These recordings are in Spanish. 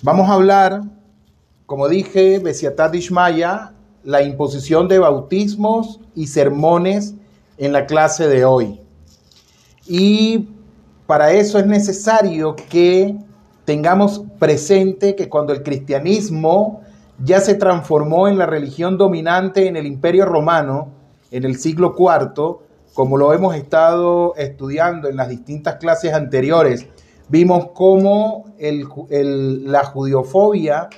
Vamos a hablar, como dije, Besiatat Ishmaya, la imposición de bautismos y sermones en la clase de hoy. Y para eso es necesario que tengamos presente que cuando el cristianismo ya se transformó en la religión dominante en el imperio romano, en el siglo IV, como lo hemos estado estudiando en las distintas clases anteriores, vimos cómo la judiofobia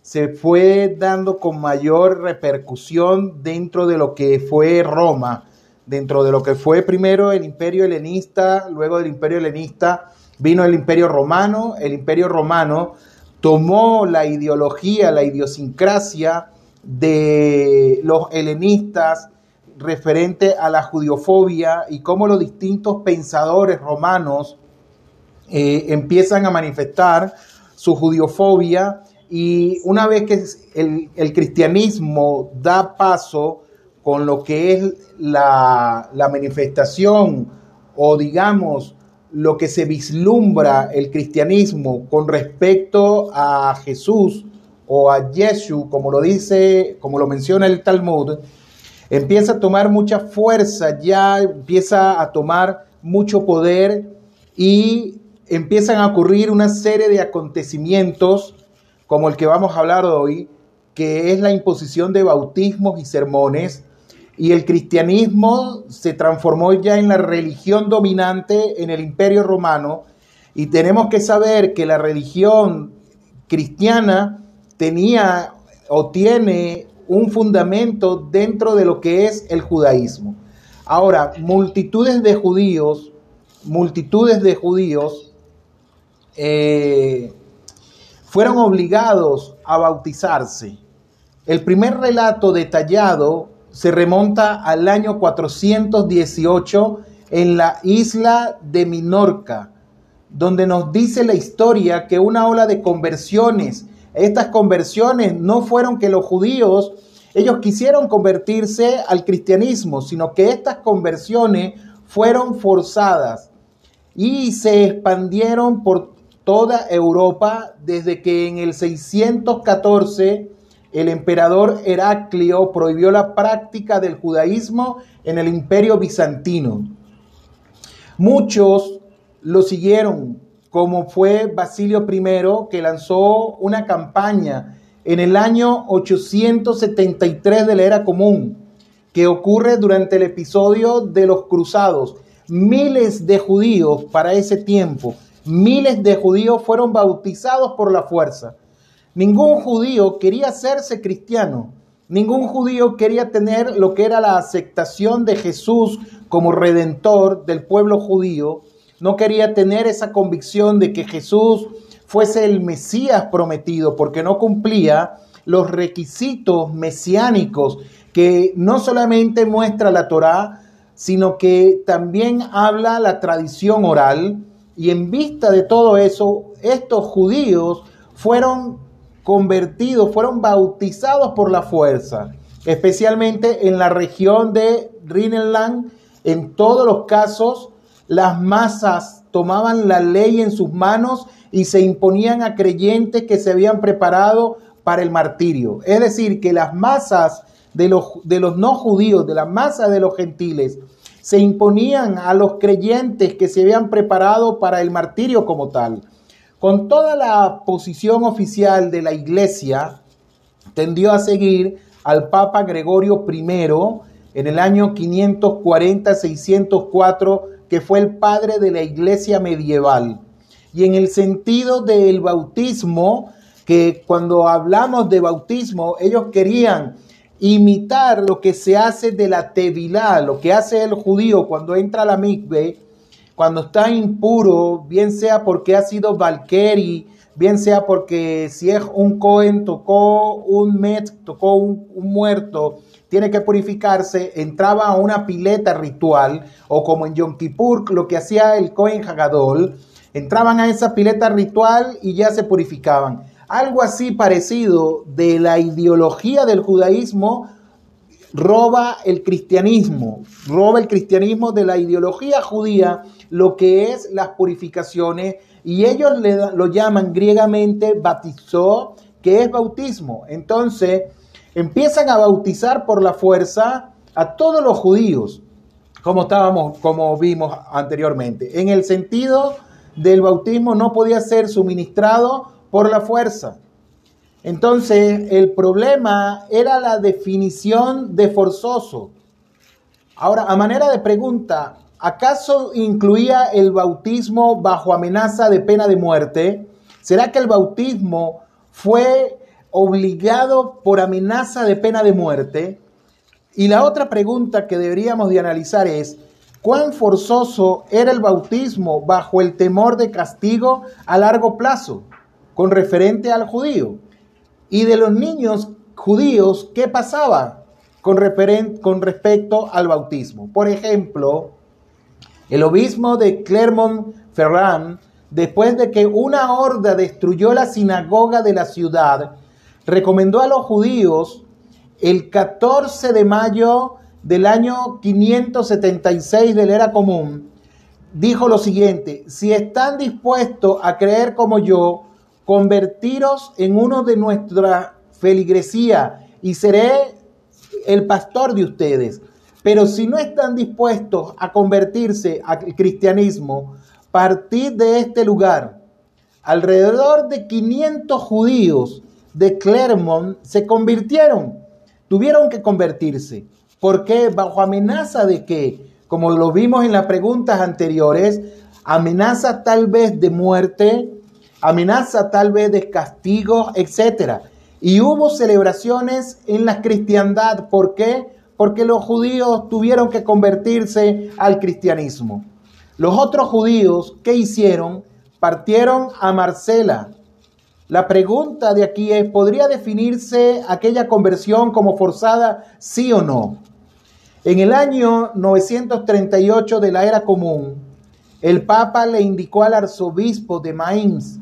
se fue dando con mayor repercusión dentro de lo que fue Roma, dentro de lo que fue primero el imperio helenista, luego del imperio helenista vino el imperio romano, el imperio romano tomó la ideología, la idiosincrasia de los helenistas referente a la judiofobia y cómo los distintos pensadores romanos eh, empiezan a manifestar su judiofobia y una vez que el, cristianismo da paso con lo que es la, la manifestación o digamos lo que se vislumbra el cristianismo con respecto a Jesús o a Jesús, como lo dice, como lo menciona el Talmud, empieza a tomar mucha fuerza, ya empieza a tomar mucho poder y empiezan a ocurrir una serie de acontecimientos como el que vamos a hablar hoy, que es la imposición de bautismos y sermones, y el cristianismo se transformó ya en la religión dominante en el imperio romano, y tenemos que saber que la religión cristiana tenía o tiene un fundamento dentro de lo que es el judaísmo. Ahora, multitudes de judíos, multitudes de judíos eh, fueron obligados a bautizarse. El primer relato detallado se remonta al año 418 en la isla de Minorca, donde nos dice la historia que una ola de conversiones, estas conversiones no fueron que los judíos, ellos quisieron convertirse al cristianismo, sino que estas conversiones fueron forzadas y se expandieron por toda Europa desde que en el 614 el emperador Heraclio prohibió la práctica del judaísmo en el imperio bizantino. Muchos lo siguieron, como fue Basilio I, que lanzó una campaña en el año 873 de la era común, que ocurre durante el episodio de los cruzados. Miles de judíos para ese tiempo Miles de judíos fueron bautizados por la fuerza. Ningún judío quería hacerse cristiano. Ningún judío quería tener lo que era la aceptación de Jesús como redentor del pueblo judío. No quería tener esa convicción de que Jesús fuese el Mesías prometido porque no cumplía los requisitos mesiánicos que no solamente muestra la Torá, sino que también habla la tradición oral y en vista de todo eso, estos judíos fueron convertidos, fueron bautizados por la fuerza, especialmente en la región de Rhineland. En todos los casos, las masas tomaban la ley en sus manos y se imponían a creyentes que se habían preparado para el martirio. Es decir, que las masas de los, de los no judíos, de la masa de los gentiles, se imponían a los creyentes que se habían preparado para el martirio como tal. Con toda la posición oficial de la iglesia, tendió a seguir al Papa Gregorio I en el año 540-604, que fue el padre de la iglesia medieval. Y en el sentido del bautismo, que cuando hablamos de bautismo, ellos querían imitar lo que se hace de la tevilá, lo que hace el judío cuando entra a la mikve, cuando está impuro, bien sea porque ha sido valkeri, bien sea porque si es un Cohen tocó un met, tocó un, muerto, tiene que purificarse, entraba a una pileta ritual, o como en Yom Kippur, lo que hacía el Cohen Hagadol, entraban a esa pileta ritual y ya se purificaban. Algo así parecido de la ideología del judaísmo roba el cristianismo, roba el cristianismo de la ideología judía lo que es las purificaciones y ellos lo llaman griegamente bautizó, que es bautismo. Entonces, empiezan a bautizar por la fuerza a todos los judíos, como estábamos, como vimos anteriormente. En el sentido del bautismo no podía ser suministrado por la fuerza. Entonces, el problema era la definición de forzoso. Ahora, a manera de pregunta, ¿acaso incluía el bautismo bajo amenaza de pena de muerte? ¿Será que el bautismo fue obligado por amenaza de pena de muerte? Y la otra pregunta que deberíamos de analizar es, ¿cuán forzoso era el bautismo bajo el temor de castigo a largo plazo con referente al judío? Y de los niños judíos, ¿qué pasaba con, con respecto al bautismo? Por ejemplo, el obispo de Clermont-Ferrand, después de que una horda destruyó la sinagoga de la ciudad, recomendó a los judíos el 14 de mayo del año 576 de era común, dijo lo siguiente, si están dispuestos a creer como yo, convertiros en uno de nuestra feligresía y seré el pastor de ustedes. Pero si no están dispuestos a convertirse al cristianismo, partid de este lugar. Alrededor de 500 judíos de Clermont se convirtieron, tuvieron que convertirse. ¿Por qué? Bajo amenaza de que, como lo vimos en las preguntas anteriores, amenaza tal vez de muerte, amenaza tal vez de castigo, etc. Y hubo celebraciones en la cristiandad. ¿Por qué? Porque los judíos tuvieron que convertirse al cristianismo. Los otros judíos, ¿qué hicieron? Partieron a Marcela. La pregunta de aquí es, ¿podría definirse aquella conversión como forzada, sí o no? En el año 938 de la era común, el Papa le indicó al arzobispo de Mainz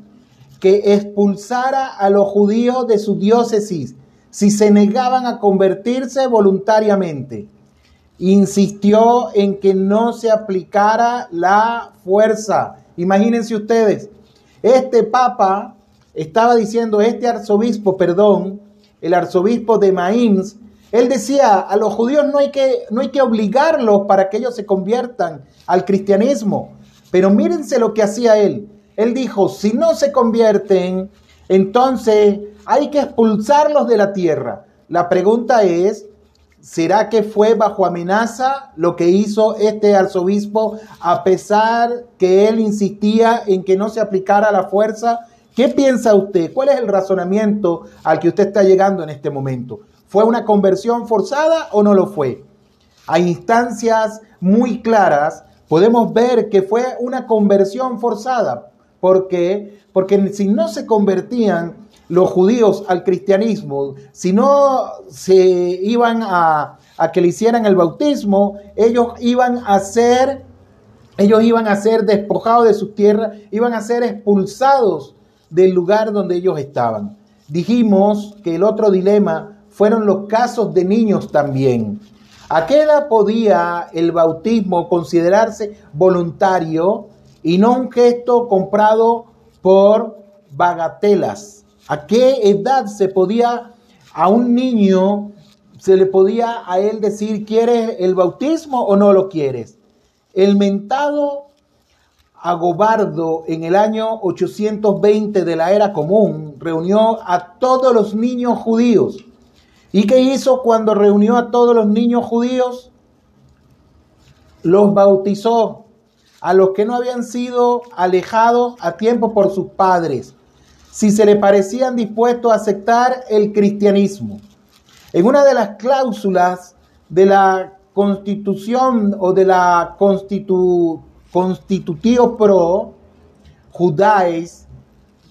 que expulsara a los judíos de su diócesis si se negaban a convertirse voluntariamente. Insistió en que no se aplicara la fuerza. Imagínense ustedes, este papa estaba diciendo, este arzobispo, perdón, el arzobispo de Mainz, él decía, a los judíos no hay que, no hay que obligarlos para que ellos se conviertan al cristianismo. Pero mírense lo que hacía él. Él dijo, si no se convierten, entonces hay que expulsarlos de la tierra. La pregunta es, ¿será que fue bajo amenaza lo que hizo este arzobispo a pesar que él insistía en que no se aplicara la fuerza? ¿Qué piensa usted? ¿Cuál es el razonamiento al que usted está llegando en este momento? ¿Fue una conversión forzada o no lo fue? Hay instancias muy claras, podemos ver que fue una conversión forzada. ¿Por qué? Porque si no se convertían los judíos al cristianismo, si no se iban a, que le hicieran el bautismo, ellos iban a ser, ellos iban a ser despojados de sus tierras, iban a ser expulsados del lugar donde ellos estaban. Dijimos que el otro dilema fueron los casos de niños también. ¿A qué edad podía el bautismo considerarse voluntario y no un gesto comprado por bagatelas. ¿A qué edad se podía a un niño, se le podía a él decir, ¿quieres el bautismo o no lo quieres? El mentado Agobardo en el año 820 de la era común reunió a todos los niños judíos. ¿Y qué hizo cuando reunió a todos los niños judíos? Los bautizó a los que no habían sido alejados a tiempo por sus padres, si se le parecían dispuestos a aceptar el cristianismo. En una de las cláusulas de la constitución o de la constitu, constitutio pro judáis,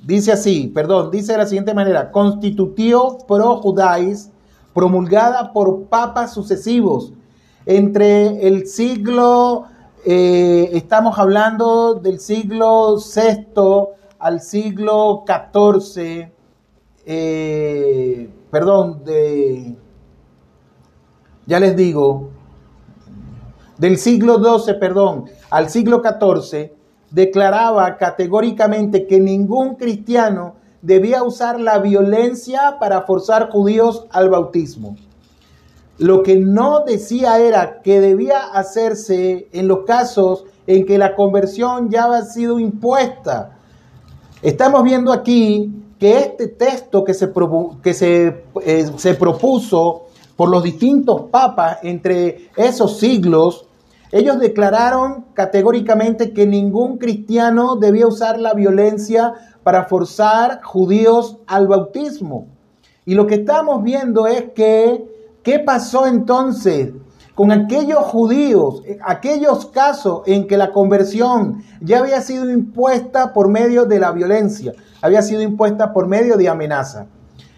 dice así, perdón, dice de la siguiente manera, constitutio pro judáis, promulgada por papas sucesivos entre el siglo eh, estamos hablando del siglo VI al siglo XIV, eh, perdón, de, ya les digo, del siglo XII, perdón, al siglo XIV, declaraba categóricamente que ningún cristiano debía usar la violencia para forzar judíos al bautismo. Lo que no decía era que debía hacerse en los casos en que la conversión ya había sido impuesta. Estamos viendo aquí que este texto que se, que se, eh, se propuso por los distintos papas entre esos siglos, ellos declararon categóricamente que ningún cristiano debía usar la violencia para forzar judíos al bautismo. Y lo que estamos viendo es que, ¿qué pasó entonces con aquellos judíos, aquellos casos en que la conversión ya había sido impuesta por medio de la violencia, había sido impuesta por medio de amenaza?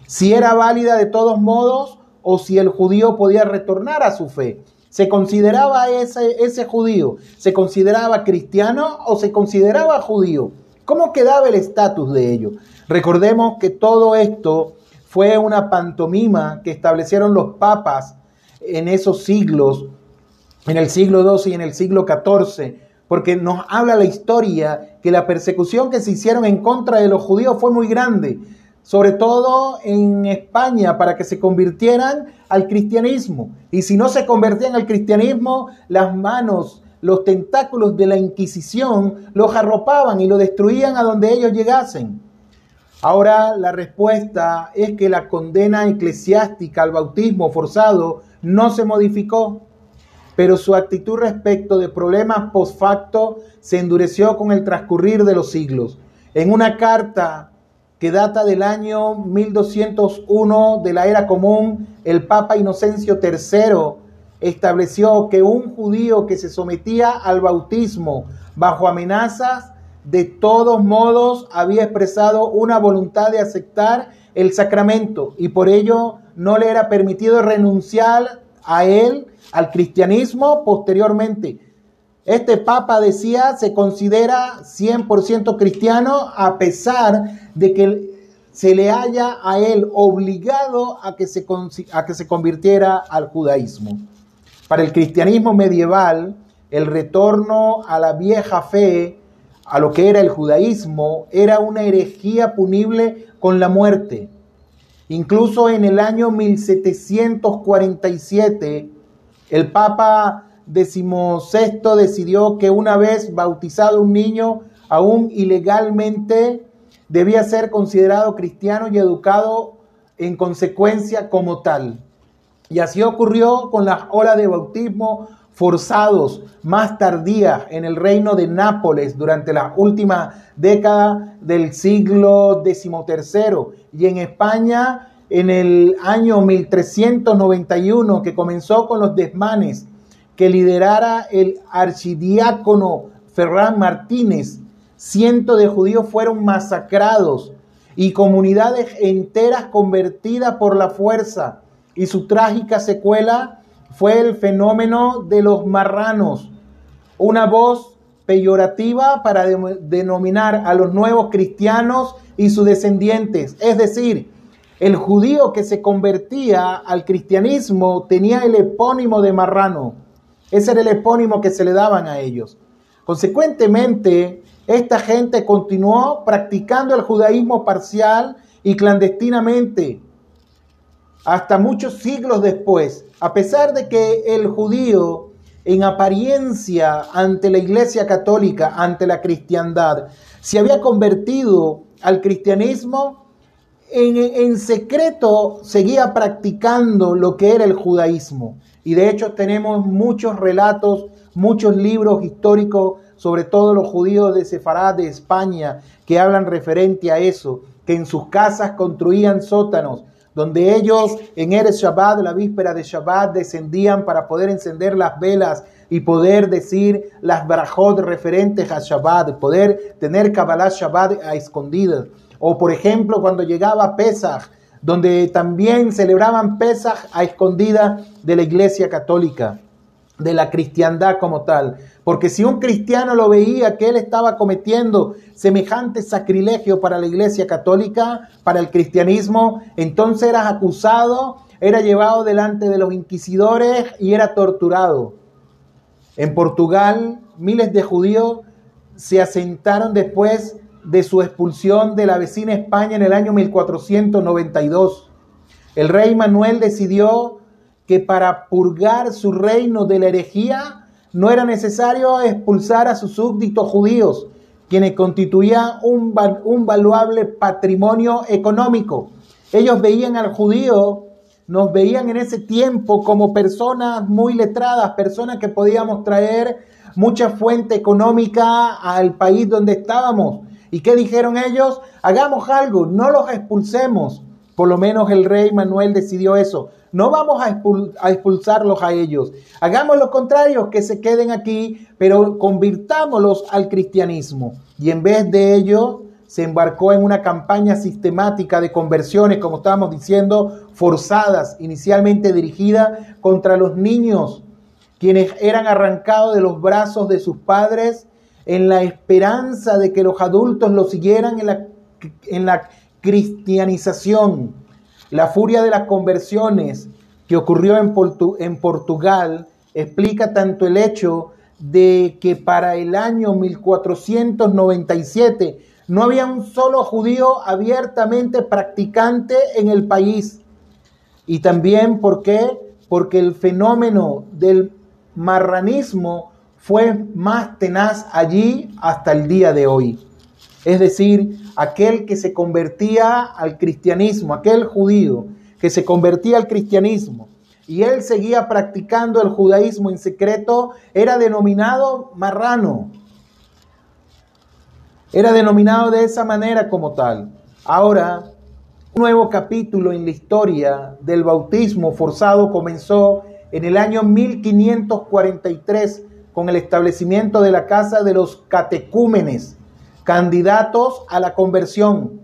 Si era válida de todos modos o si el judío podía retornar a su fe. ¿Se consideraba ese, ese judío? ¿Se consideraba cristiano o se consideraba judío? ¿Cómo quedaba el estatus de ello? Recordemos que todo esto fue una pantomima que establecieron los papas en esos siglos, en el siglo XII y en el siglo XIV, porque nos habla la historia que la persecución que se hicieron en contra de los judíos fue muy grande sobre todo en España, para que se convirtieran al cristianismo. Y si no se convertían al cristianismo, las manos, los tentáculos de la Inquisición los arropaban y lo destruían a donde ellos llegasen. Ahora la respuesta es que la condena eclesiástica al bautismo forzado no se modificó, pero su actitud respecto de problemas post facto se endureció con el transcurrir de los siglos. En una carta que data del año 1201 de la era común, el Papa Inocencio III estableció que un judío que se sometía al bautismo bajo amenazas, de todos modos había expresado una voluntad de aceptar el sacramento y por ello no le era permitido renunciar a él, al cristianismo, posteriormente. Este papa decía, se considera 100% cristiano a pesar de que se le haya a él obligado a que, se, a que se convirtiera al judaísmo. Para el cristianismo medieval, el retorno a la vieja fe, a lo que era el judaísmo, era una herejía punible con la muerte. Incluso en el año 1747, el Papa XVI decidió que una vez bautizado un niño, aún ilegalmente, debía ser considerado cristiano y educado en consecuencia como tal. Y así ocurrió con las olas de bautismo forzados más tardías en el reino de Nápoles durante la última década del siglo XIII y en España en el año 1391 que comenzó con los desmanes que liderara el archidiácono Ferran Martínez cientos de judíos fueron masacrados y comunidades enteras convertidas por la fuerza. Y su trágica secuela fue el fenómeno de los marranos, una voz peyorativa para denominar a los nuevos cristianos y sus descendientes. Es decir, el judío que se convertía al cristianismo tenía el epónimo de marrano. Ese era el epónimo que se le daban a ellos. Consecuentemente, esta gente continuó practicando el judaísmo parcial y clandestinamente hasta muchos siglos después, a pesar de que el judío en apariencia ante la iglesia católica, ante la cristiandad, se había convertido al cristianismo, en, secreto seguía practicando lo que era el judaísmo. Y de hecho tenemos muchos relatos, muchos libros históricos sobre todo los judíos de Sefarad de España, que hablan referente a eso, que en sus casas construían sótanos, donde ellos en Eres Shabbat, la víspera de Shabbat, descendían para poder encender las velas y poder decir las barajot referentes a Shabbat, poder tener Kabbalah Shabbat a escondidas. O por ejemplo, cuando llegaba Pesach, donde también celebraban Pesach a escondidas de la iglesia católica, de la cristiandad como tal. Porque si un cristiano lo veía que él estaba cometiendo semejante sacrilegio para la iglesia católica, para el cristianismo, entonces era acusado, era llevado delante de los inquisidores y era torturado. En Portugal, miles de judíos se asentaron después de su expulsión de la vecina España en el año 1492. El rey Manuel decidió que para purgar su reino de la herejía no era necesario expulsar a sus súbditos judíos, quienes constituían un, un valuable patrimonio económico. Ellos veían al judío, nos veían en ese tiempo como personas muy letradas, personas que podíamos traer mucha fuente económica al país donde estábamos. ¿Y qué dijeron ellos? Hagamos algo, no los expulsemos. Por lo menos el rey Manuel decidió eso. No vamos a, expulsarlos a ellos. Hagamos lo contrario, que se queden aquí, pero convirtámoslos al cristianismo. Y en vez de ello, se embarcó en una campaña sistemática de conversiones, como estábamos diciendo, forzadas, inicialmente dirigida contra los niños, quienes eran arrancados de los brazos de sus padres en la esperanza de que los adultos los siguieran en la, en la cristianización. La furia de las conversiones que ocurrió en, en Portugal explica tanto el hecho de que para el año 1497 no había un solo judío abiertamente practicante en el país. Y también, ¿por qué? Porque el fenómeno del marranismo fue más tenaz allí hasta el día de hoy. Es decir, aquel que se convertía al cristianismo, aquel judío que se convertía al cristianismo y él seguía practicando el judaísmo en secreto, era denominado marrano. Era denominado de esa manera como tal. Ahora, un nuevo capítulo en la historia del bautismo forzado comenzó en el año 1543 con el establecimiento de la casa de los catecúmenes candidatos a la conversión,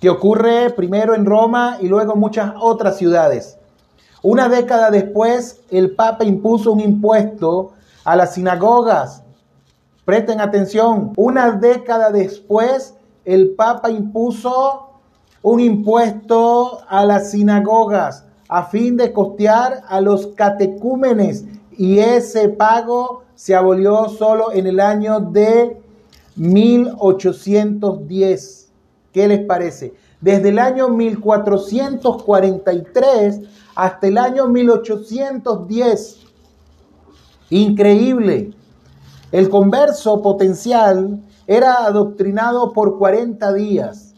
que ocurre primero en Roma y luego en muchas otras ciudades. Una década después, el Papa impuso un impuesto a las sinagogas. Presten atención, una década después, el Papa impuso un impuesto a las sinagogas a fin de costear a los catecúmenes y ese pago se abolió solo en el año de 1810. ¿Qué les parece? Desde el año 1443 hasta el año 1810. Increíble. El converso potencial era adoctrinado por 40 días,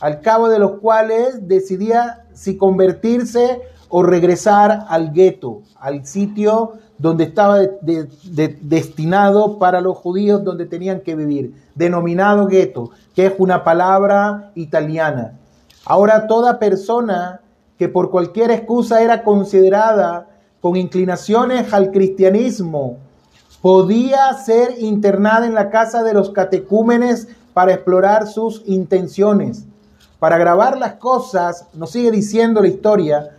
al cabo de los cuales decidía si convertirse o regresar al gueto, al sitio donde estaba destinado para los judíos donde tenían que vivir, denominado gueto, que es una palabra italiana. Ahora toda persona que por cualquier excusa era considerada con inclinaciones al cristianismo, podía ser internada en la casa de los catecúmenes para explorar sus intenciones. Para grabar las cosas, nos sigue diciendo la historia,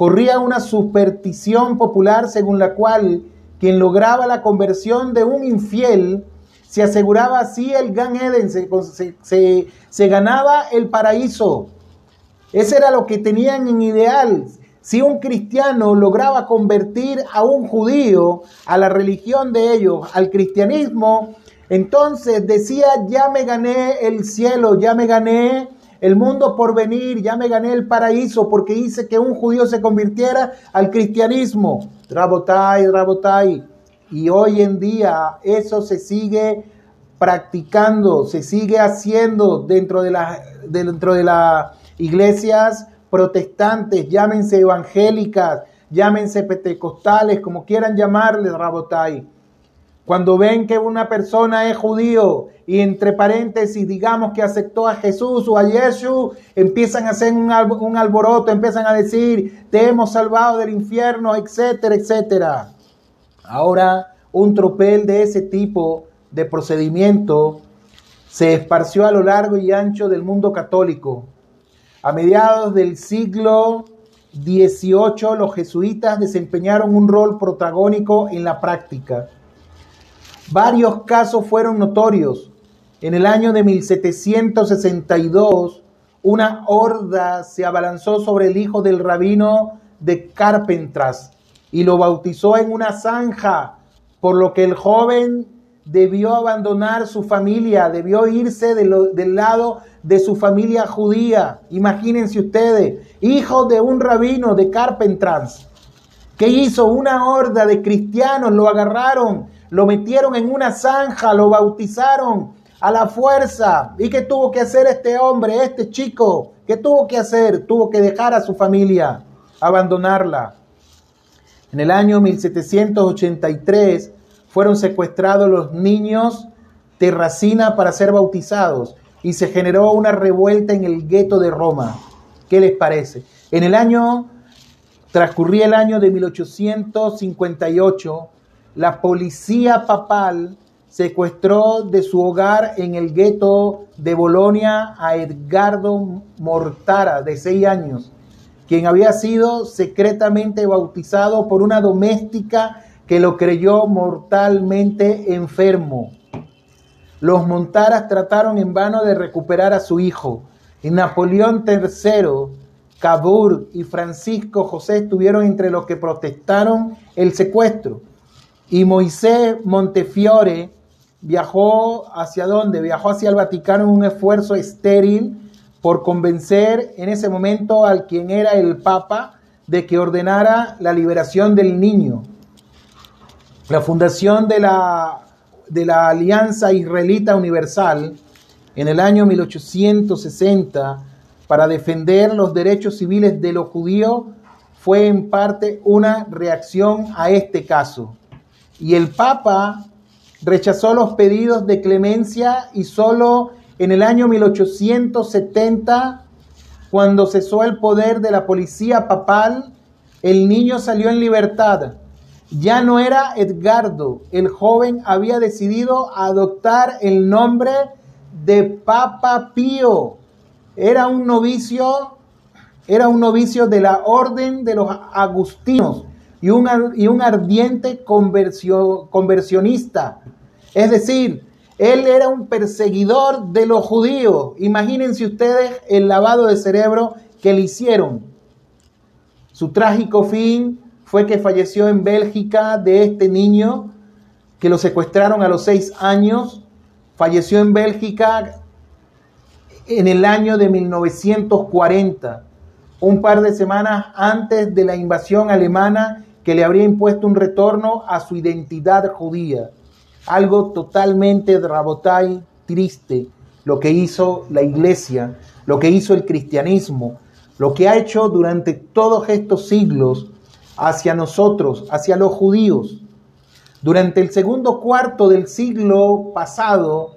corría una superstición popular según la cual quien lograba la conversión de un infiel se aseguraba así el Gan Eden, se, se, ganaba el paraíso. Ese era lo que tenían en ideal. Si un cristiano lograba convertir a un judío a la religión de ellos, al cristianismo, entonces decía, ya me gané el cielo, ya me gané el mundo por venir, ya me gané el paraíso porque hice que un judío se convirtiera al cristianismo. Rabotai, Rabotai. Y hoy en día eso se sigue practicando, se sigue haciendo dentro de, la, dentro de las iglesias protestantes, llámense evangélicas, llámense pentecostales, como quieran llamarles, Rabotai. Cuando ven que una persona es judío y entre paréntesis digamos que aceptó a Jesús o a Jesús, empiezan a hacer un, un alboroto, empiezan a decir, te hemos salvado del infierno, etcétera, etcétera. Ahora, un tropel de ese tipo de procedimiento se esparció a lo largo y ancho del mundo católico. A mediados del siglo XVIII, los jesuitas desempeñaron un rol protagónico en la práctica. Varios casos fueron notorios. En el año de 1762, una horda se abalanzó sobre el hijo del rabino de Carpentras y lo bautizó en una zanja, por lo que el joven debió abandonar su familia, debió irse del lado de su familia judía. Imagínense ustedes, hijo de un rabino de Carpentras, que hizo una horda de cristianos, lo agarraron, lo metieron en una zanja, lo bautizaron a la fuerza. ¿Y qué tuvo que hacer este hombre, este chico? ¿Qué tuvo que hacer? Tuvo que dejar a su familia, abandonarla. En el año 1783 fueron secuestrados los niños de Racina para ser bautizados y se generó una revuelta en el gueto de Roma. ¿Qué les parece? En el año, transcurría el año de 1858, la policía papal secuestró de su hogar en el gueto de Bolonia a Edgardo Mortara, de seis años, quien había sido secretamente bautizado por una doméstica que lo creyó mortalmente enfermo. Los Montaras trataron en vano de recuperar a su hijo, y Napoleón III, Cabur y Francisco José estuvieron entre los que protestaron el secuestro. Y Moisés Montefiore viajó hacia dónde? Viajó hacia el Vaticano en un esfuerzo estéril por convencer en ese momento al quien era el Papa de que ordenara la liberación del niño. La fundación de la, de la Alianza Israelita Universal en el año 1860 para defender los derechos civiles de los judíos fue en parte una reacción a este caso. Y el Papa rechazó los pedidos de clemencia y solo en el año 1870, cuando cesó el poder de la policía papal, el niño salió en libertad. Ya no era Edgardo, el joven había decidido adoptar el nombre de Papa Pío. Era un novicio, era un novicio de la orden de los agustinos y un, y un ardiente conversionista. Es decir, él era un perseguidor de los judíos. Imagínense ustedes el lavado de cerebro que le hicieron. Su trágico fin fue que falleció en Bélgica de este niño que lo secuestraron a los seis años. Falleció en Bélgica en el año de 1940, un par de semanas antes de la invasión alemana que le habría impuesto un retorno a su identidad judía. Algo totalmente drabotay, triste, lo que hizo la iglesia, lo que hizo el cristianismo, lo que ha hecho durante todos estos siglos hacia nosotros, hacia los judíos. Durante el segundo cuarto del siglo pasado,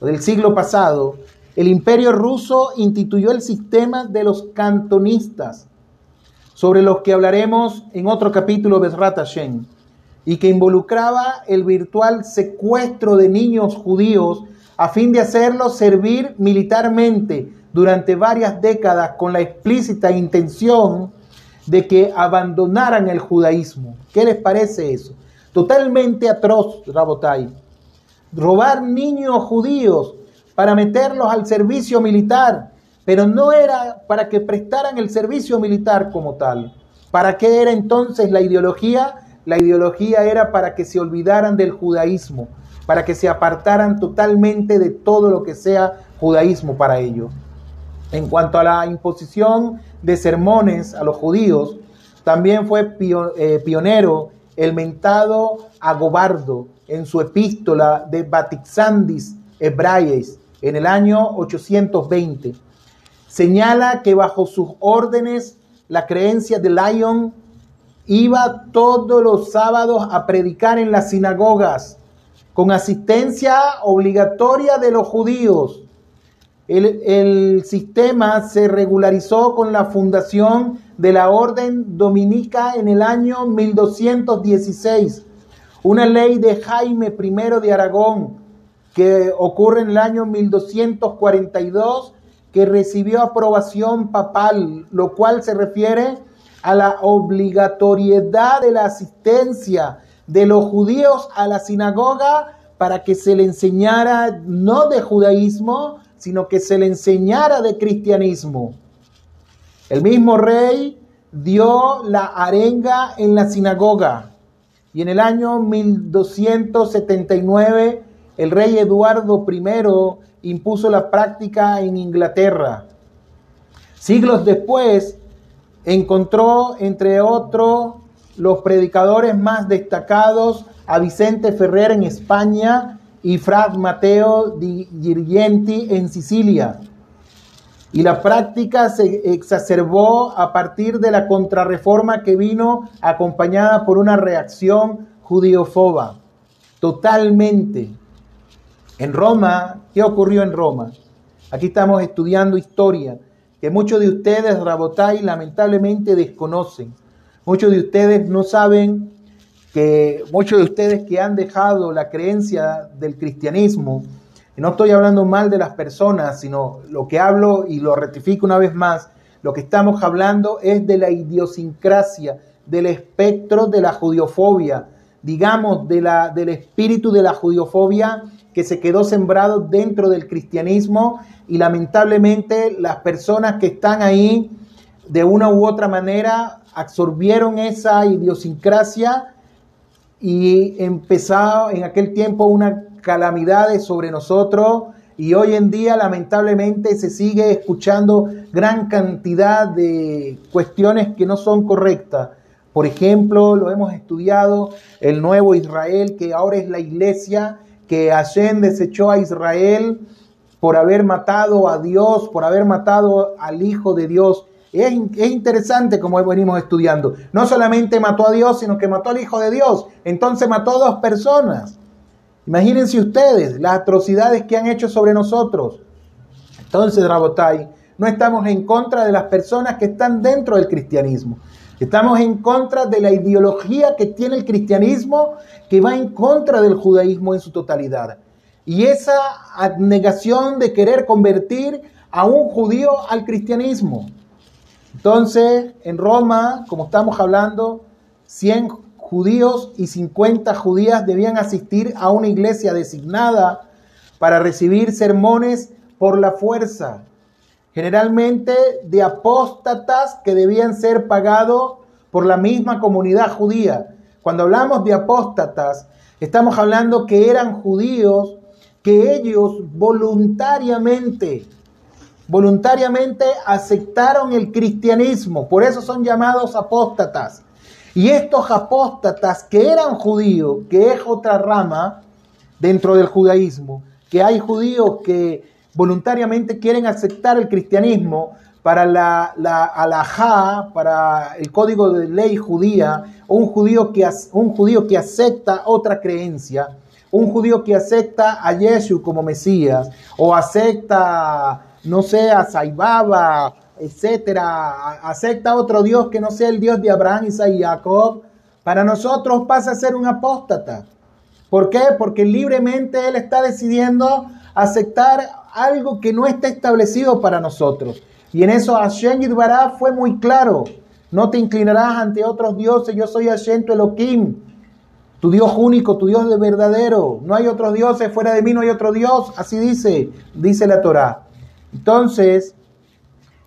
del siglo pasado, el imperio ruso instituyó el sistema de los cantonistas, sobre los que hablaremos en otro capítulo de Hashem, y que involucraba el virtual secuestro de niños judíos a fin de hacerlos servir militarmente durante varias décadas con la explícita intención de que abandonaran el judaísmo. ¿Qué les parece eso? Totalmente atroz, Rabotai. Robar niños judíos para meterlos al servicio militar, pero no era para que prestaran el servicio militar como tal. ¿Para qué era entonces la ideología? La ideología era para que se olvidaran del judaísmo, para que se apartaran totalmente de todo lo que sea judaísmo para ellos. En cuanto a la imposición de sermones a los judíos, también fue eh, pionero el mentado Agobardo en su epístola de Batixandis Hebraeis en el año 820. Señala que bajo sus órdenes la creencia de Lyon iba todos los sábados a predicar en las sinagogas con asistencia obligatoria de los judíos. El, sistema se regularizó con la fundación de la Orden Dominica en el año 1216, una ley de Jaime I de Aragón que ocurre en el año 1242 que recibió aprobación papal, lo cual se refiere a la obligatoriedad de la asistencia de los judíos a la sinagoga para que se le enseñara no de judaísmo, sino que se le enseñara de cristianismo. El mismo rey dio la arenga en la sinagoga y en el año 1279 el rey Eduardo I impuso la práctica en Inglaterra. Siglos después encontró, entre otros, los predicadores más destacados a Vicente Ferrer en España y Fra Mateo di Girgenti en Sicilia. Y la práctica se exacerbó a partir de la contrarreforma que vino acompañada por una reacción judiofoba. Totalmente. En Roma, ¿qué ocurrió en Roma? Aquí estamos estudiando historia, que muchos de ustedes, Rabotai, lamentablemente desconocen. Muchos de ustedes no saben que muchos de ustedes que han dejado la creencia del cristianismo, y no estoy hablando mal de las personas, sino lo que hablo y lo rectifico una vez más, lo que estamos hablando es de la idiosincrasia, del espectro de la judiofobia, digamos, de la, del espíritu de la judiofobia que se quedó sembrado dentro del cristianismo y lamentablemente las personas que están ahí de una u otra manera absorbieron esa idiosincrasia y empezó en aquel tiempo una calamidad sobre nosotros y hoy en día lamentablemente se sigue escuchando gran cantidad de cuestiones que no son correctas. Por ejemplo, lo hemos estudiado, el nuevo Israel, que ahora es la iglesia, que Hashem desechó a Israel por haber matado a Dios, por haber matado al Hijo de Dios. Es, interesante como venimos estudiando. No solamente mató a Dios, sino que mató al Hijo de Dios. Entonces mató a dos personas. Imagínense ustedes las atrocidades que han hecho sobre nosotros. Entonces, Rabotai, no estamos en contra de las personas que están dentro del cristianismo. Estamos en contra de la ideología que tiene el cristianismo, que va en contra del judaísmo en su totalidad. Y esa abnegación de querer convertir a un judío al cristianismo. Entonces, en Roma, como estamos hablando, 100 judíos y 50 judías debían asistir a una iglesia designada para recibir sermones por la fuerza generalmente de apóstatas que debían ser pagados por la misma comunidad judía. Cuando hablamos de apóstatas, estamos hablando que eran judíos que ellos voluntariamente, voluntariamente aceptaron el cristianismo, por eso son llamados apóstatas. Y estos apóstatas que eran judíos, que es otra rama dentro del judaísmo, que hay judíos que voluntariamente quieren aceptar el cristianismo para la, la alajá, para el código de ley judía, un judío, que, un judío que acepta otra creencia, un judío que acepta a Yeshua como Mesías, o acepta, no sé, a Saibaba, etcétera, acepta otro Dios que no sea el Dios de Abraham, Isaac y Jacob, para nosotros pasa a ser un apóstata. ¿Por qué? Porque libremente él está decidiendo aceptar algo que no está establecido para nosotros. Y en eso Hashem Yidbará fue muy claro. No te inclinarás ante otros dioses, yo soy Hashem tu Elohim, tu Dios único, tu Dios de verdadero. No hay otros dioses, fuera de mí no hay otro Dios. Así dice, dice la Torá. Entonces,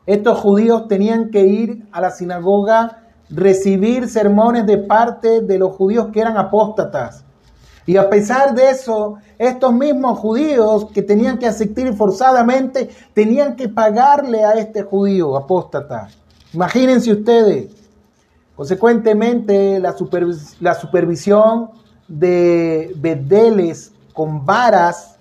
estos judíos tenían que ir a la sinagoga, recibir sermones de parte de los judíos que eran apóstatas. Y a pesar de eso, estos mismos judíos que tenían que asistir forzadamente, tenían que pagarle a este judío apóstata. Imagínense ustedes. Consecuentemente, la, supervisión de bedeles con varas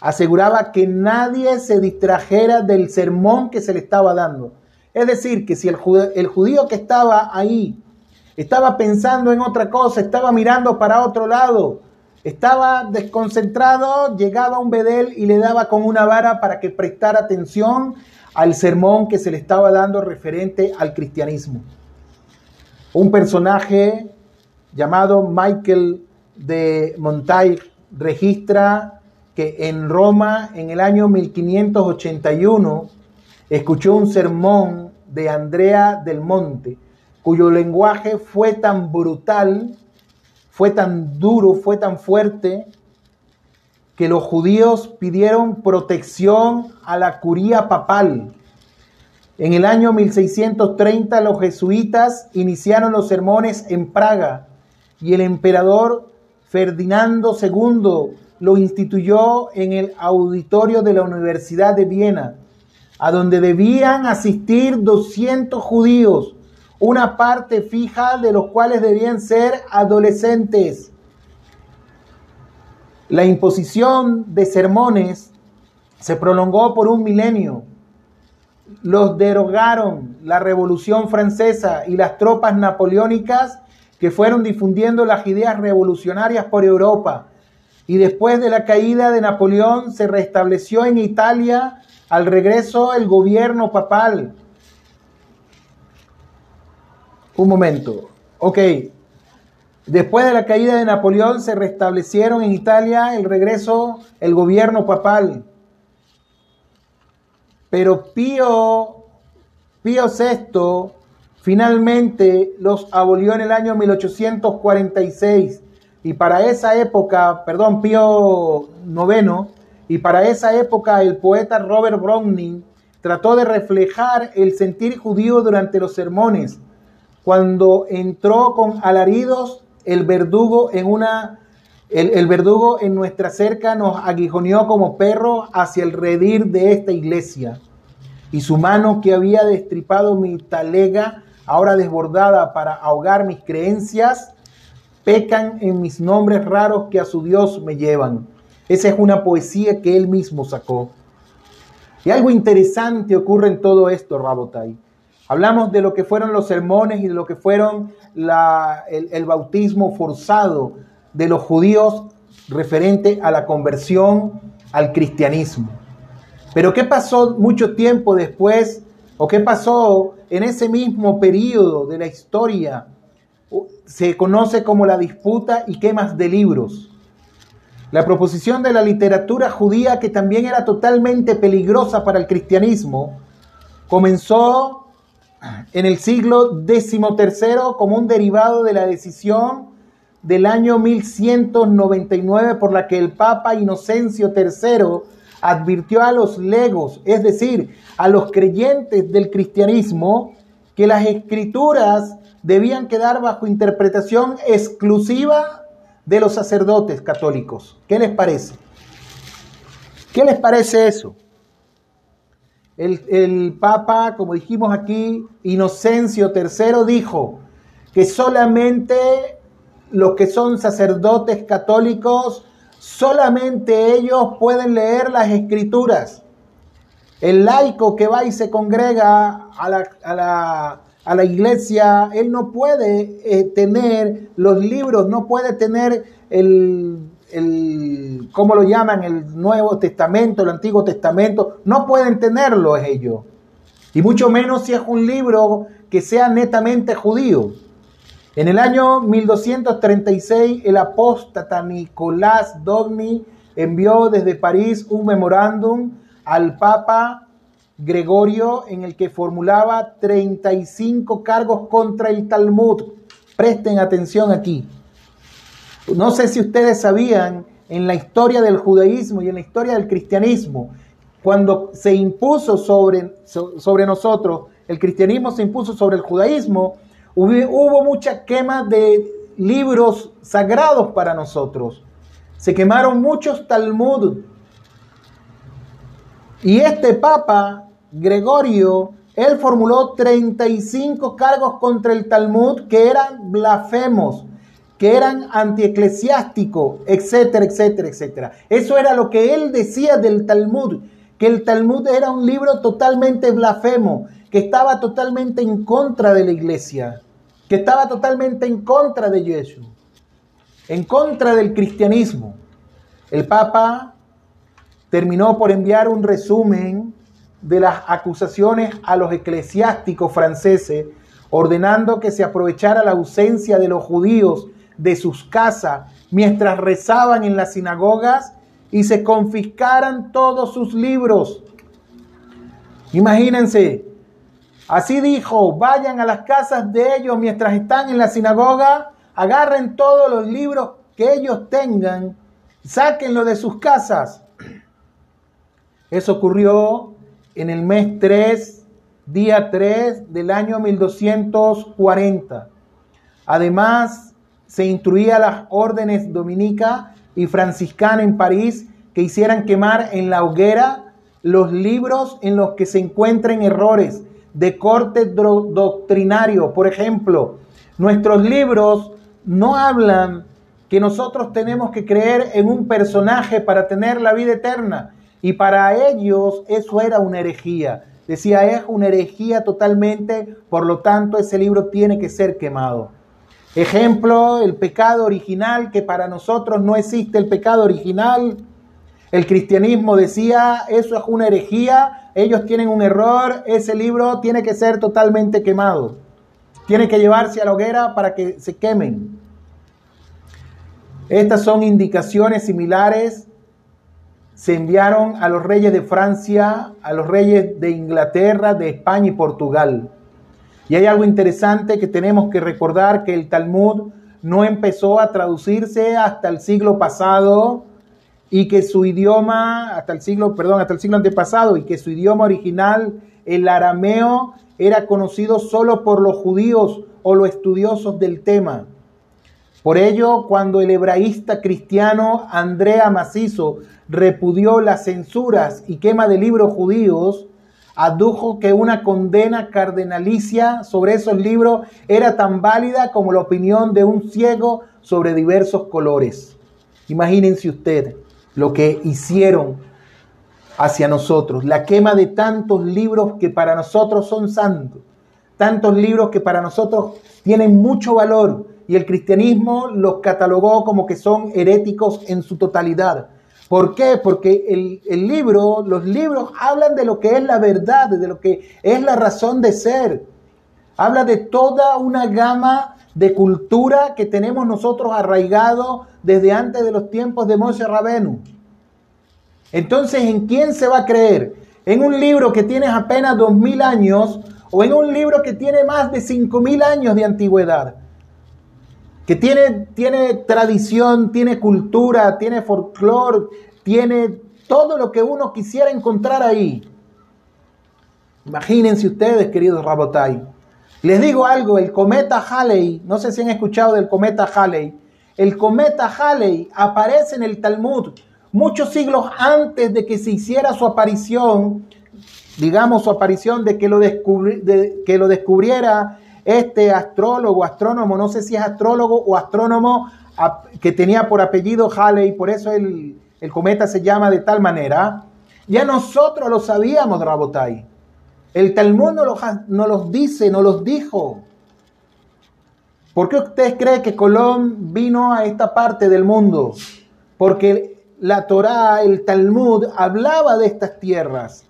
aseguraba que nadie se distrajera del sermón que se le estaba dando. Es decir, que si el el judío que estaba ahí estaba pensando en otra cosa, estaba mirando para otro lado, estaba desconcentrado, llegaba un bedel y le daba con una vara para que prestara atención al sermón que se le estaba dando referente al cristianismo. Un personaje llamado Michael de Montaigne registra que en Roma en el año 1581 escuchó un sermón de Andrea del Monte, cuyo lenguaje fue tan brutal, fue tan duro, fue tan fuerte, que los judíos pidieron protección a la curía papal. En el año 1630 los jesuitas iniciaron los sermones en Praga y el emperador Ferdinando II lo instituyó en el auditorio de la Universidad de Viena, a donde debían asistir 200 judíos, una parte fija de los cuales debían ser adolescentes. La imposición de sermones se prolongó por un milenio. Los derogaron la Revolución Francesa y las tropas napoleónicas que fueron difundiendo las ideas revolucionarias por Europa. Y después de la caída de Napoleón se restableció en Italia al regreso el gobierno papal. Un momento. Ok. Después de la caída de Napoleón se restablecieron en Italia el regreso, el gobierno papal. Pero Pío, Pío VI Finalmente los abolió en el año 1846 y para esa época, perdón, Pío IX, y para esa época el poeta Robert Browning trató de reflejar el sentir judío durante los sermones, cuando entró con alaridos el verdugo en una el, verdugo en nuestra cerca nos aguijoneó como perro hacia el redir de esta iglesia, y su mano que había destripado mi talega ahora desbordada para ahogar mis creencias, pecan en mis nombres raros que a su Dios me llevan. Esa es una poesía que él mismo sacó. Y algo interesante ocurre en todo esto, Rabotai. Hablamos de lo que fueron los sermones y de lo que fueron el, el bautismo forzado de los judíos referente a la conversión al cristianismo. Pero ¿qué pasó mucho tiempo después o qué pasó en ese mismo periodo de la historia se conoce como la disputa y quemas de libros. La proposición de la literatura judía, que también era totalmente peligrosa para el cristianismo, comenzó en el siglo XIII como un derivado de la decisión del año 1199 por la que el Papa Inocencio III advirtió a los legos, es decir, a los creyentes del cristianismo, que las escrituras debían quedar bajo interpretación exclusiva de los sacerdotes católicos. ¿Qué les parece? ¿Qué les parece eso? El, Papa, como dijimos aquí, Inocencio III dijo que solamente los que son sacerdotes católicos Solamente ellos pueden leer las escrituras. El laico que va y se congrega a la, iglesia, él no puede eh, tener los libros, no puede tener el, el, ¿cómo lo llaman? El Nuevo Testamento, el Antiguo Testamento, no pueden tenerlo ellos. Y mucho menos si es un libro que sea netamente judío. En el año 1236, el apóstata Nicolás Dogni envió desde París un memorándum al Papa Gregorio en el que formulaba 35 cargos contra el Talmud. Presten atención aquí. No sé si ustedes sabían, en la historia del judaísmo y en la historia del cristianismo, cuando se impuso sobre, sobre nosotros, el cristianismo se impuso sobre el judaísmo, Hubo, mucha quema de libros sagrados para nosotros. Se quemaron muchos Talmud. Y este Papa, Gregorio, él formuló 35 cargos contra el Talmud que eran blasfemos, que eran antieclesiásticos, etcétera, etcétera, etcétera. Eso era lo que él decía del Talmud, que el Talmud era un libro totalmente blasfemo, que estaba totalmente en contra de la iglesia, que estaba totalmente en contra de Jesús, en contra del cristianismo. El Papa terminó por enviar un resumen de las acusaciones a los eclesiásticos franceses, ordenando que se aprovechara la ausencia de los judíos de sus casas mientras rezaban en las sinagogas y se confiscaran todos sus libros. Imagínense, Así dijo, vayan a las casas de ellos mientras están en la sinagoga, agarren todos los libros que ellos tengan, sáquenlo de sus casas. Eso ocurrió en el mes 3, día 3 del año 1240. Además, se instruía a las órdenes dominica y franciscana en París que hicieran quemar en la hoguera los libros en los que se encuentren errores de corte doctrinario. Por ejemplo, nuestros libros no hablan que nosotros tenemos que creer en un personaje para tener la vida eterna. Y para ellos eso era una herejía. Decía, es una herejía totalmente, por lo tanto ese libro tiene que ser quemado. Ejemplo, el pecado original, que para nosotros no existe el pecado original. El cristianismo decía, eso es una herejía, ellos tienen un error, ese libro tiene que ser totalmente quemado. Tiene que llevarse a la hoguera para que se quemen. Estas son indicaciones similares. Se enviaron a los reyes de Francia, a los reyes de Inglaterra, de España y Portugal. Y hay algo interesante que tenemos que recordar que el Talmud no empezó a traducirse hasta el siglo pasado y que su idioma, hasta el siglo, perdón, hasta el siglo antepasado, y que su idioma original, el arameo, era conocido solo por los judíos o los estudiosos del tema. Por ello, cuando el hebraísta cristiano Andrea Macizo repudió las censuras y quema de libros judíos, adujo que una condena cardenalicia sobre esos libros era tan válida como la opinión de un ciego sobre diversos colores. Imagínense usted lo que hicieron hacia nosotros, la quema de tantos libros que para nosotros son santos, tantos libros que para nosotros tienen mucho valor y el cristianismo los catalogó como que son heréticos en su totalidad. ¿Por qué? Porque el, el, libro, los libros hablan de lo que es la verdad, de lo que es la razón de ser. Habla de toda una gama de cultura que tenemos nosotros arraigado desde antes de los tiempos de Moshe Rabenu. Entonces, ¿en quién se va a creer? ¿En un libro que tiene apenas dos mil años o en un libro que tiene más de cinco mil años de antigüedad? Que tiene, tiene tradición, tiene cultura, tiene folclore, tiene todo lo que uno quisiera encontrar ahí. Imagínense ustedes, queridos Rabotai. Les digo algo, el cometa Halley, no sé si han escuchado del cometa Halley, el cometa Halley aparece en el Talmud muchos siglos antes de que se hiciera su aparición, digamos su aparición de que lo, de que lo descubriera este astrólogo, astrónomo, no sé si es astrólogo o astrónomo que tenía por apellido Halley, por eso el, el cometa se llama de tal manera. Ya nosotros lo sabíamos, Rabotai. El Talmud no los, no los dice, no los dijo. ¿Por qué usted cree que Colón vino a esta parte del mundo? Porque la Torá, el Talmud, hablaba de estas tierras.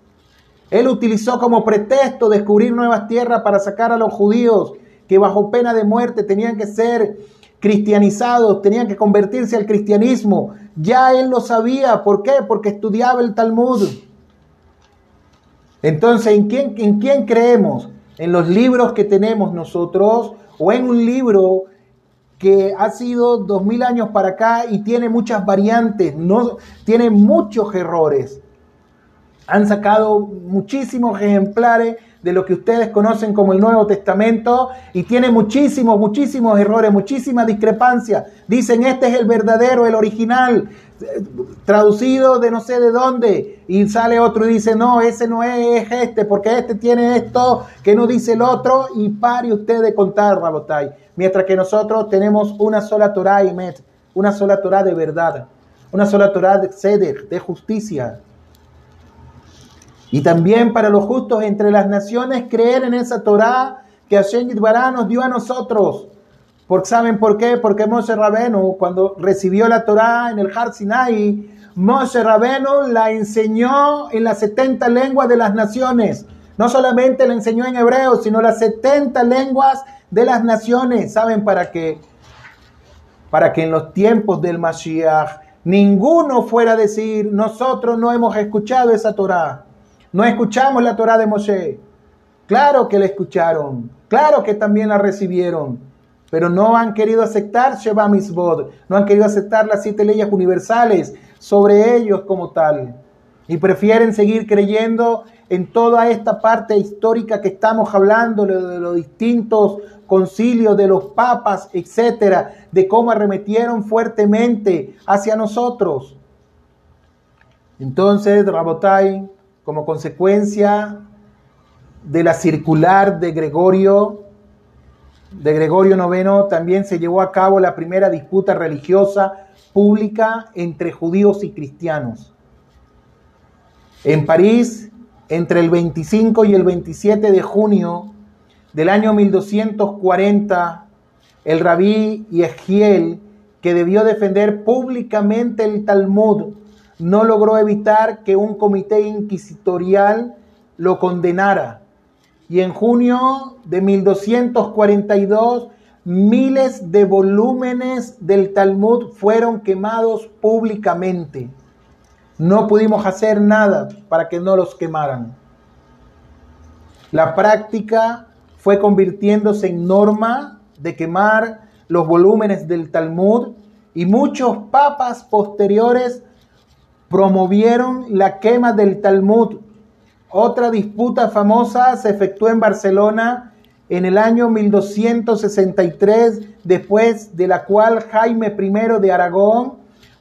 Él utilizó como pretexto descubrir nuevas tierras para sacar a los judíos que bajo pena de muerte tenían que ser cristianizados, tenían que convertirse al cristianismo. Ya él lo sabía. ¿Por qué? Porque estudiaba el Talmud. Entonces, ¿en quién, ¿en quién creemos? ¿En los libros que tenemos nosotros o en un libro que ha sido dos mil años para acá y tiene muchas variantes, no, tiene muchos errores? Han sacado muchísimos ejemplares de lo que ustedes conocen como el Nuevo Testamento y tiene muchísimos, muchísimos errores, muchísimas discrepancias. Dicen, este es el verdadero, el original, traducido de no sé de dónde. Y sale otro y dice, no, ese no es, este, porque este tiene esto que no dice el otro. Y pare usted de contar, Rabotai. Mientras que nosotros tenemos una sola Torah, Met, una sola Torah de verdad, una sola Torah de seder, de justicia. Y también para los justos entre las naciones creer en esa Torah que Hashem Yitbará nos dio a nosotros. Porque, ¿Saben por qué? Porque Moshe Rabenu, cuando recibió la Torah en el Har Sinai, Moshe Rabenu la enseñó en las 70 lenguas de las naciones. No solamente la enseñó en hebreo, sino las 70 lenguas de las naciones. ¿Saben para qué? Para que en los tiempos del Mashiach ninguno fuera a decir, nosotros no hemos escuchado esa Torah. No escuchamos la Torah de Moshe. Claro que la escucharon, claro que también la recibieron, pero no han querido aceptar Sheba Mitzvot, no han querido aceptar las siete leyes universales sobre ellos como tal. y prefieren seguir creyendo en toda esta parte histórica que estamos hablando, de los distintos concilios de los papas, etcétera, de cómo arremetieron fuertemente hacia nosotros. Entonces, Rabotai, como consecuencia de la circular de Gregorio, de Gregorio IX, también se llevó a cabo la primera disputa religiosa pública entre judíos y cristianos. En París, entre el 25 y el 27 de junio del año 1240, el rabí Yehiel, que debió defender públicamente el Talmud, no logró evitar que un comité inquisitorial lo condenara. Y en junio de 1242, miles de volúmenes del Talmud fueron quemados públicamente. No pudimos hacer nada para que no los quemaran. La práctica fue convirtiéndose en norma de quemar los volúmenes del Talmud y muchos papas posteriores promovieron la quema del Talmud. Otra disputa famosa se efectuó en Barcelona en el año 1263, después de la cual Jaime I de Aragón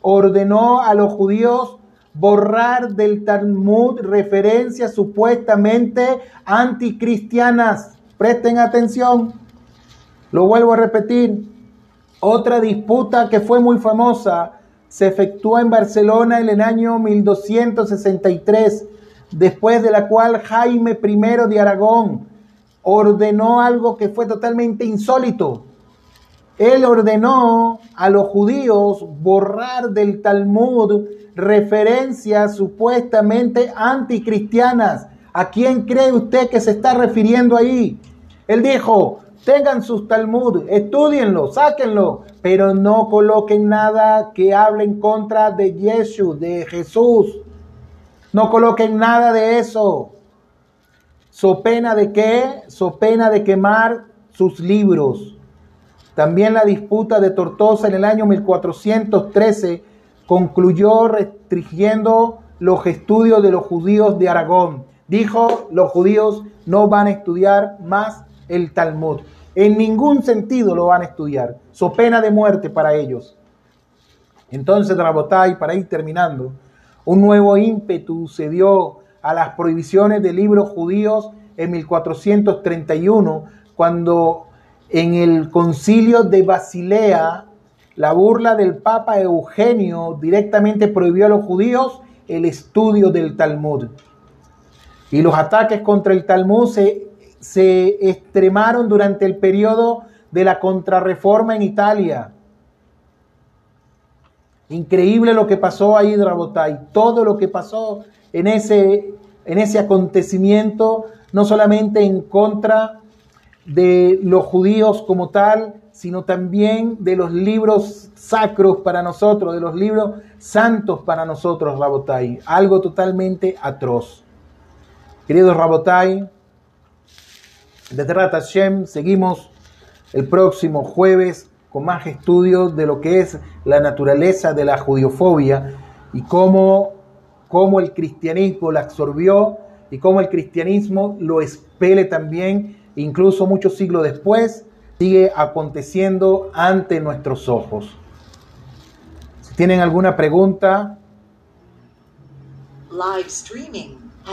ordenó a los judíos borrar del Talmud referencias supuestamente anticristianas. Presten atención. Lo vuelvo a repetir. Otra disputa que fue muy famosa se efectuó en Barcelona en el año 1263, después de la cual Jaime I de Aragón ordenó algo que fue totalmente insólito. Él ordenó a los judíos borrar del Talmud referencias supuestamente anticristianas. ¿A quién cree usted que se está refiriendo ahí? Él dijo, tengan sus Talmud, estudienlo, sáquenlo, pero no coloquen nada que hable en contra de Jesús, de Jesús. No coloquen nada de eso. So pena de qué? So pena de quemar sus libros. También la disputa de Tortosa en el año 1413 concluyó restringiendo los estudios de los judíos de Aragón. Dijo, los judíos no van a estudiar más el Talmud. En ningún sentido lo van a estudiar. So pena de muerte para ellos. Entonces, Rabotai, para ir terminando, un nuevo ímpetu se dio a las prohibiciones de libros judíos en 1431, cuando en el concilio de Basilea la burla del Papa Eugenio directamente prohibió a los judíos el estudio del Talmud. Y los ataques contra el Talmud se, se extremaron durante el periodo de la contrarreforma en Italia. Increíble lo que pasó ahí, Drabotay. Todo lo que pasó en ese, en ese acontecimiento, no solamente en contra de los judíos como tal, sino también de los libros sacros para nosotros, de los libros santos para nosotros, Rabotai. Algo totalmente atroz. Queridos Rabotai, desde Hashem seguimos el próximo jueves con más estudios de lo que es la naturaleza de la judiofobia y cómo, cómo el cristianismo la absorbió y cómo el cristianismo lo expele también, incluso muchos siglos después, sigue aconteciendo ante nuestros ojos. Si tienen alguna pregunta. Live streaming.